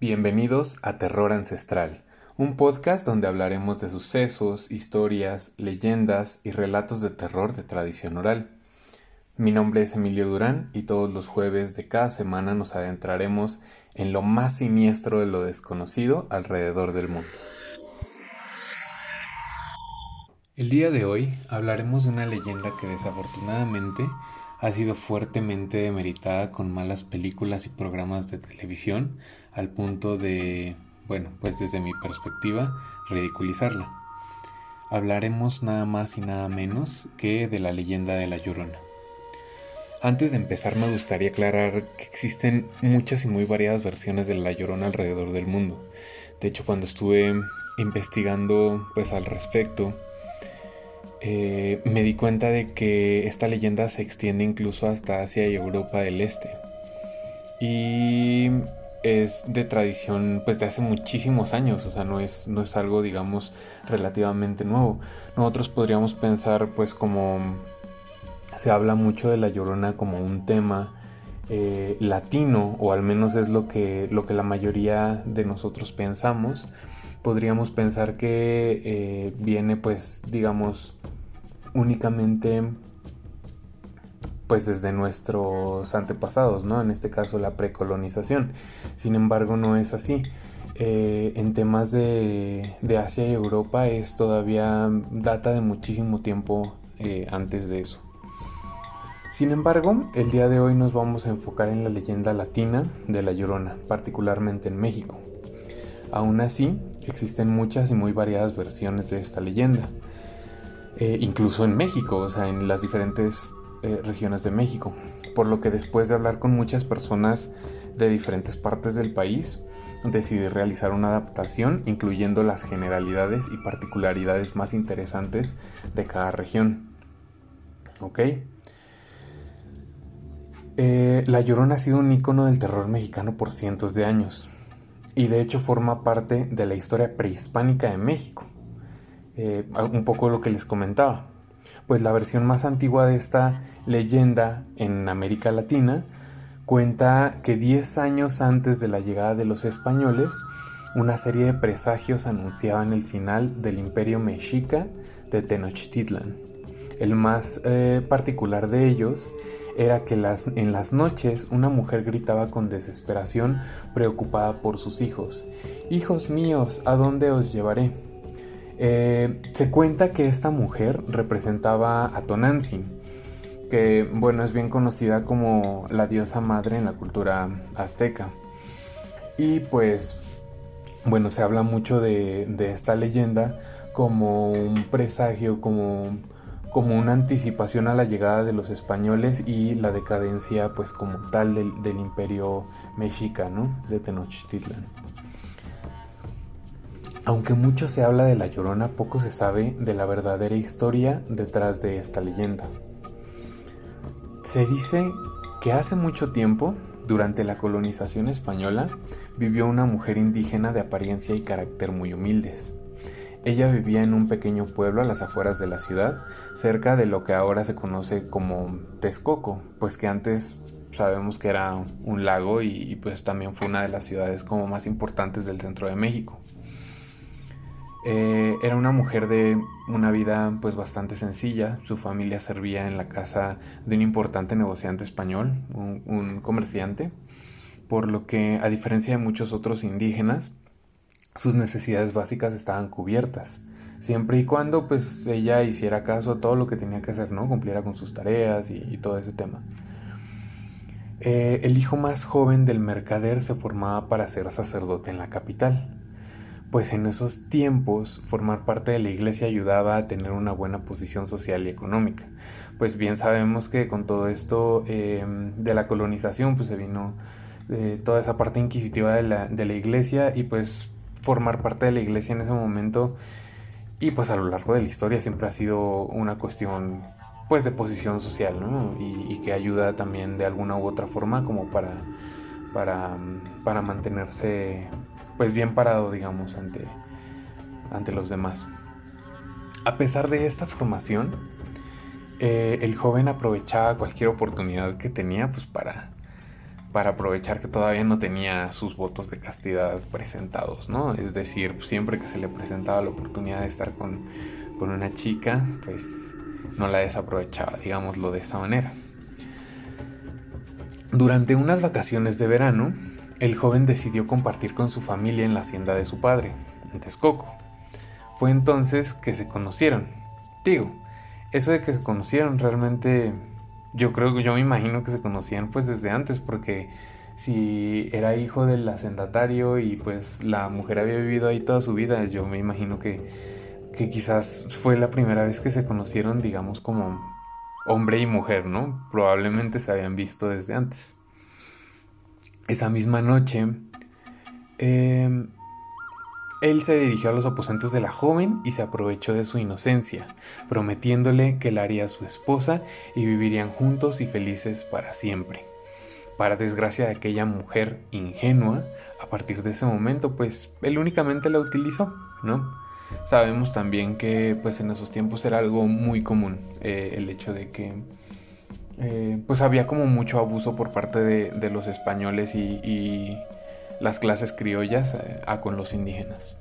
Bienvenidos a Terror Ancestral, un podcast donde hablaremos de sucesos, historias, leyendas y relatos de terror de tradición oral. Mi nombre es Emilio Durán y todos los jueves de cada semana nos adentraremos en lo más siniestro de lo desconocido alrededor del mundo. El día de hoy hablaremos de una leyenda que desafortunadamente ha sido fuertemente demeritada con malas películas y programas de televisión al punto de, bueno, pues desde mi perspectiva, ridiculizarla. Hablaremos nada más y nada menos que de la leyenda de la Llorona. Antes de empezar me gustaría aclarar que existen muchas y muy variadas versiones de la Llorona alrededor del mundo. De hecho, cuando estuve investigando pues al respecto, eh, me di cuenta de que esta leyenda se extiende incluso hasta Asia y Europa del Este. Y es de tradición pues de hace muchísimos años, o sea, no es, no es algo digamos relativamente nuevo. Nosotros podríamos pensar pues como se habla mucho de la llorona como un tema eh, latino, o al menos es lo que, lo que la mayoría de nosotros pensamos, podríamos pensar que eh, viene pues digamos únicamente pues desde nuestros antepasados, ¿no? En este caso la precolonización. Sin embargo, no es así. Eh, en temas de, Asia y Europa es todavía data de muchísimo tiempo eh, antes de eso. Sin embargo, el día de hoy nos vamos a enfocar en la leyenda latina de la Llorona, particularmente en México. Aún así, existen muchas y muy variadas versiones de esta leyenda. Eh, incluso en México, o sea, en las diferentes eh, regiones de México. Por lo que después de hablar con muchas personas de diferentes partes del país, decidí realizar una adaptación incluyendo las generalidades y particularidades más interesantes de cada región. ¿Ok? Eh, la Llorona ha sido un icono del terror mexicano por cientos de años y de hecho forma parte de la historia prehispánica de México. Eh, un poco lo que les comentaba. Pues la versión más antigua de esta leyenda en América Latina cuenta que 10 años antes de la llegada de los españoles, una serie de presagios anunciaban el final del imperio mexica de Tenochtitlan. El más eh, particular de ellos era que en las noches una mujer gritaba con desesperación preocupada por sus hijos. Hijos míos, ¿a dónde os llevaré? Eh, se cuenta que esta mujer representaba a Tonantzin, que bueno, es bien conocida como la diosa madre en la cultura azteca. Y pues, bueno, se habla mucho de, esta leyenda como un presagio, como, como una anticipación a la llegada de los españoles y la decadencia pues como tal del, imperio mexica, ¿no? De Tenochtitlan. Aunque mucho se habla de la Llorona, poco se sabe de la verdadera historia detrás de esta leyenda. Se dice que hace mucho tiempo, durante la colonización española, vivió una mujer indígena de apariencia y carácter muy humildes. Ella vivía en un pequeño pueblo a las afueras de la ciudad, cerca de lo que ahora se conoce como Texcoco, pues que antes sabemos que era un lago y, pues también fue una de las ciudades como más importantes del centro de México. Eh, era una mujer de una vida pues bastante sencilla. Su familia servía en la casa de un importante negociante español, un, comerciante, por lo que a diferencia de muchos otros indígenas, sus necesidades básicas estaban cubiertas. Siempre y cuando pues ella hiciera caso a todo lo que tenía que hacer, ¿no? Cumpliera con sus tareas y, todo ese tema. Eh, el hijo más joven del mercader se formaba para ser sacerdote en la capital pues en esos tiempos formar parte de la iglesia ayudaba a tener una buena posición social y económica. Pues bien sabemos que con todo esto em, de la colonización pues se vino eh, toda esa parte inquisitiva de la, de la iglesia y pues formar parte de la iglesia en ese momento y pues a lo largo de la historia siempre ha sido una cuestión pues de posición social ¿no? y, y, que ayuda también de alguna u otra forma como para, para, para mantenerse pues bien parado, digamos, ante, ante los demás. A pesar de esta formación, eh, el joven aprovechaba cualquier oportunidad que tenía pues para, para aprovechar que todavía no tenía sus votos de castidad presentados, ¿no? Es decir, siempre que se le presentaba la oportunidad de estar con, con una chica, pues no la desaprovechaba, digámoslo de esa manera. Durante unas vacaciones de verano, el joven decidió compartir con su familia en la hacienda de su padre, en Texcoco. Fue entonces que se conocieron. Digo, eso de que se conocieron realmente yo creo que yo me imagino que se conocían pues desde antes porque si era hijo del hacendatario y pues la mujer había vivido ahí toda su vida, yo me imagino que, que quizás fue la primera vez que se conocieron digamos como hombre y mujer, ¿no? Probablemente se habían visto desde antes. Esa misma noche, eh, él se dirigió a los aposentos de la joven y se aprovechó de su inocencia, prometiéndole que la haría su esposa y vivirían juntos y felices para siempre. Para desgracia de aquella mujer ingenua, a partir de ese momento, pues él únicamente la utilizó, ¿no? Sabemos también que pues en esos tiempos era algo muy común eh, el hecho de que eh, pues había como mucho abuso por parte de, los españoles y las clases criollas eh, a con los indígenas.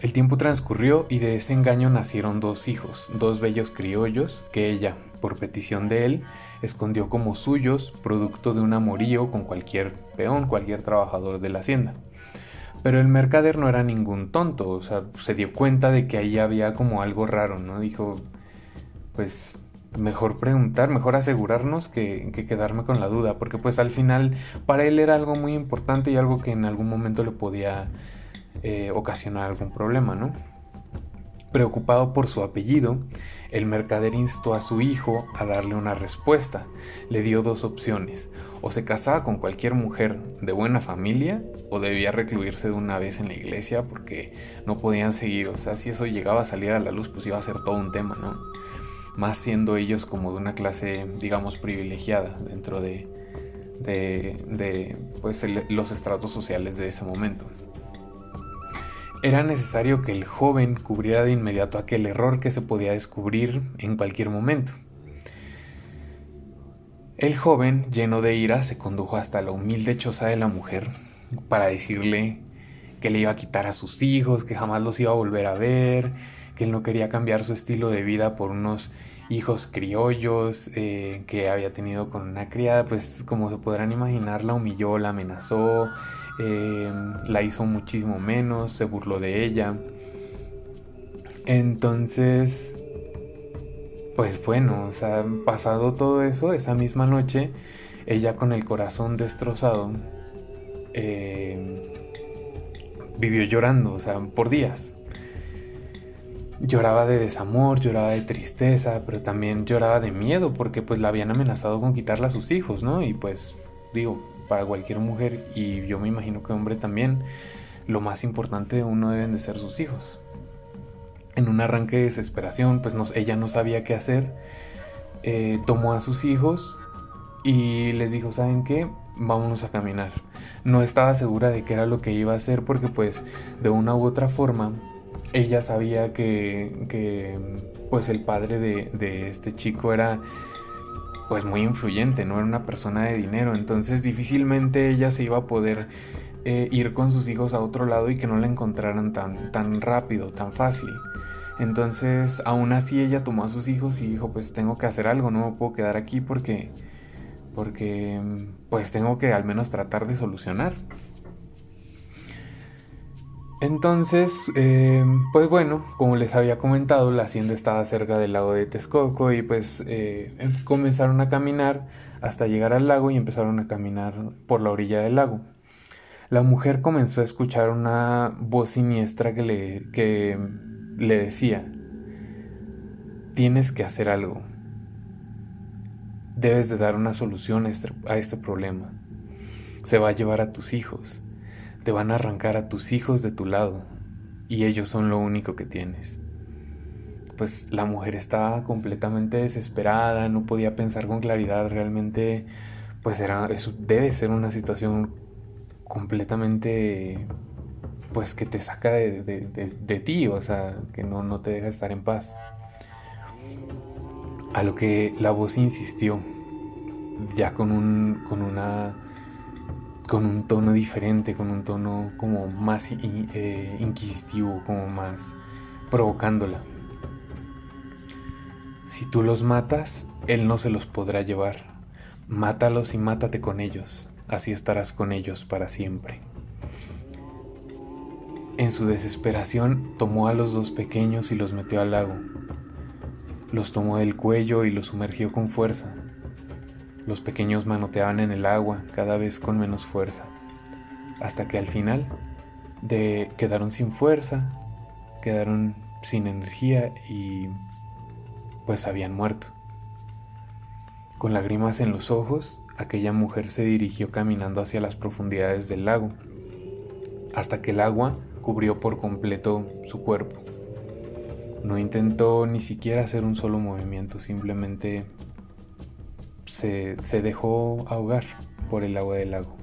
El tiempo transcurrió y de ese engaño nacieron dos hijos, dos bellos criollos que ella, por petición de él, escondió como suyos, producto de un amorío con cualquier peón, cualquier trabajador de la hacienda. Pero el mercader no era ningún tonto, o sea, se dio cuenta de que ahí había como algo raro, ¿no? Dijo, pues mejor preguntar, mejor asegurarnos que, quedarme con la duda, porque pues al final para él era algo muy importante y algo que en algún momento le podía eh, ocasionar algún problema, ¿no? Preocupado por su apellido, el mercader instó a su hijo a darle una respuesta. Le dio dos opciones, o se casaba con cualquier mujer de buena familia o debía recluirse de una vez en la iglesia porque no podían seguir, o sea, si eso llegaba a salir a la luz pues iba a ser todo un tema, ¿no? Más siendo ellos como de una clase, digamos, privilegiada dentro de, de, pues, los estratos sociales de ese momento. Era necesario que el joven cubriera de inmediato aquel error que se podía descubrir en cualquier momento. El joven, lleno de ira, se condujo hasta la humilde choza de la mujer para decirle que le iba a quitar a sus hijos, que jamás los iba a volver a ver, que él no quería cambiar su estilo de vida por unos hijos criollos eh, que había tenido con una criada, pues como se podrán imaginar, la humilló, la amenazó, eh, la hizo muchísimo menos, se burló de ella. Entonces, pues bueno, o sea, pasado todo eso, esa misma noche, ella con el corazón destrozado, eh, vivió llorando, o sea, por días lloraba de desamor, lloraba de tristeza, pero también lloraba de miedo porque pues la habían amenazado con quitarle a sus hijos, ¿no? Y pues digo, para cualquier mujer y yo me imagino que hombre también, lo más importante de uno deben de ser sus hijos. En un arranque de desesperación, pues ella no sabía qué hacer, eh, tomó a sus hijos y les dijo, ¿saben qué? Vámonos a caminar. No estaba segura de qué era lo que iba a hacer porque pues de una u otra forma ella sabía que, pues el padre de, este chico era pues muy influyente, no era una persona de dinero, entonces difícilmente ella se iba a poder eh, ir con sus hijos a otro lado y que no la encontraran tan, tan rápido, tan fácil. Entonces, aún así ella tomó a sus hijos y dijo, pues tengo que hacer algo, no me puedo quedar aquí porque porque pues tengo que al menos tratar de solucionar. Entonces, eh, pues bueno, como les había comentado, la hacienda estaba cerca del lago de Texcoco y pues eh, comenzaron a caminar hasta llegar al lago y empezaron a caminar por la orilla del lago. La mujer comenzó a escuchar una voz siniestra que le, que le decía, tienes que hacer algo, debes de dar una solución a este, este problema, se va a llevar a tus hijos te van a arrancar a tus hijos de tu lado y ellos son lo único que tienes. Pues la mujer estaba completamente desesperada, no podía pensar con claridad, realmente pues era eso debe ser una situación completamente pues que te saca de, de, ti, o sea, que no, no te deja estar en paz. A lo que la voz insistió, ya con un, con una, con un tono diferente, con un tono como más eh, inquisitivo, como más provocándola. Si tú los matas, él no se los podrá llevar. Mátalos y mátate con ellos, así estarás con ellos para siempre. En su desesperación tomó a los dos pequeños y los metió al lago. Los tomó del cuello y los sumergió con fuerza. Los pequeños manoteaban en el agua cada vez con menos fuerza, hasta que al final de quedaron sin fuerza, quedaron sin energía y pues habían muerto. Con lágrimas en los ojos, aquella mujer se dirigió caminando hacia las profundidades del lago, hasta que el agua cubrió por completo su cuerpo. No intentó ni siquiera hacer un solo movimiento, simplemente se, dejó ahogar por el agua del lago.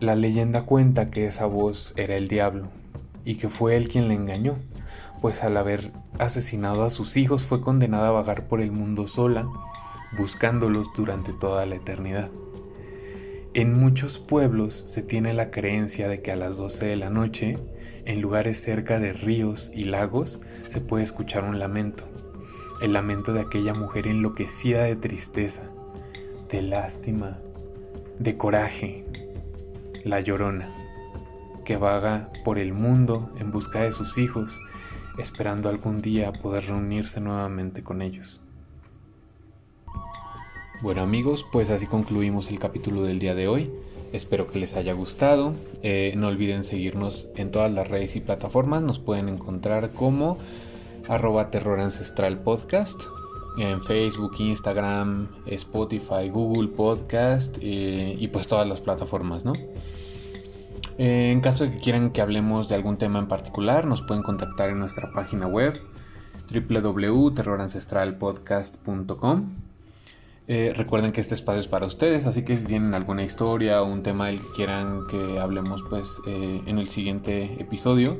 La leyenda cuenta que esa voz era el diablo y que fue él quien le engañó, pues al haber asesinado a sus hijos fue condenada a vagar por el mundo sola, buscándolos durante toda la eternidad. En muchos pueblos se tiene la creencia de que a las 12 de la noche, en lugares cerca de ríos y lagos, se puede escuchar un lamento, el lamento de aquella mujer enloquecida de tristeza, de lástima, de coraje, la llorona, que vaga por el mundo en busca de sus hijos esperando algún día poder reunirse nuevamente con ellos. Bueno amigos, pues así concluimos el capítulo del día de hoy. Espero que les haya gustado. Eh, no olviden seguirnos en todas las redes y plataformas. Nos pueden encontrar como arroba terror ancestral podcast en Facebook, Instagram, Spotify, Google Podcast eh, y pues todas las plataformas, ¿no? Eh, en caso de que quieran que hablemos de algún tema en particular, nos pueden contactar en nuestra página web www.terrorancestralpodcast.com. Eh, recuerden que este espacio es para ustedes, así que si tienen alguna historia o un tema del que quieran que hablemos pues eh, en el siguiente episodio,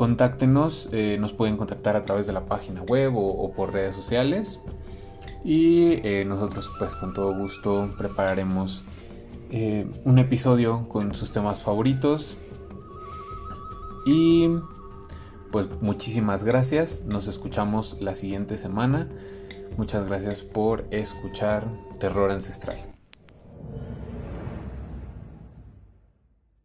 contáctenos, nos pueden contactar a través de la página web o por redes sociales y nosotros pues con todo gusto prepararemos eh, un episodio con sus temas favoritos. Y pues muchísimas gracias. Nos escuchamos la siguiente semana. Muchas gracias por escuchar Terror Ancestral.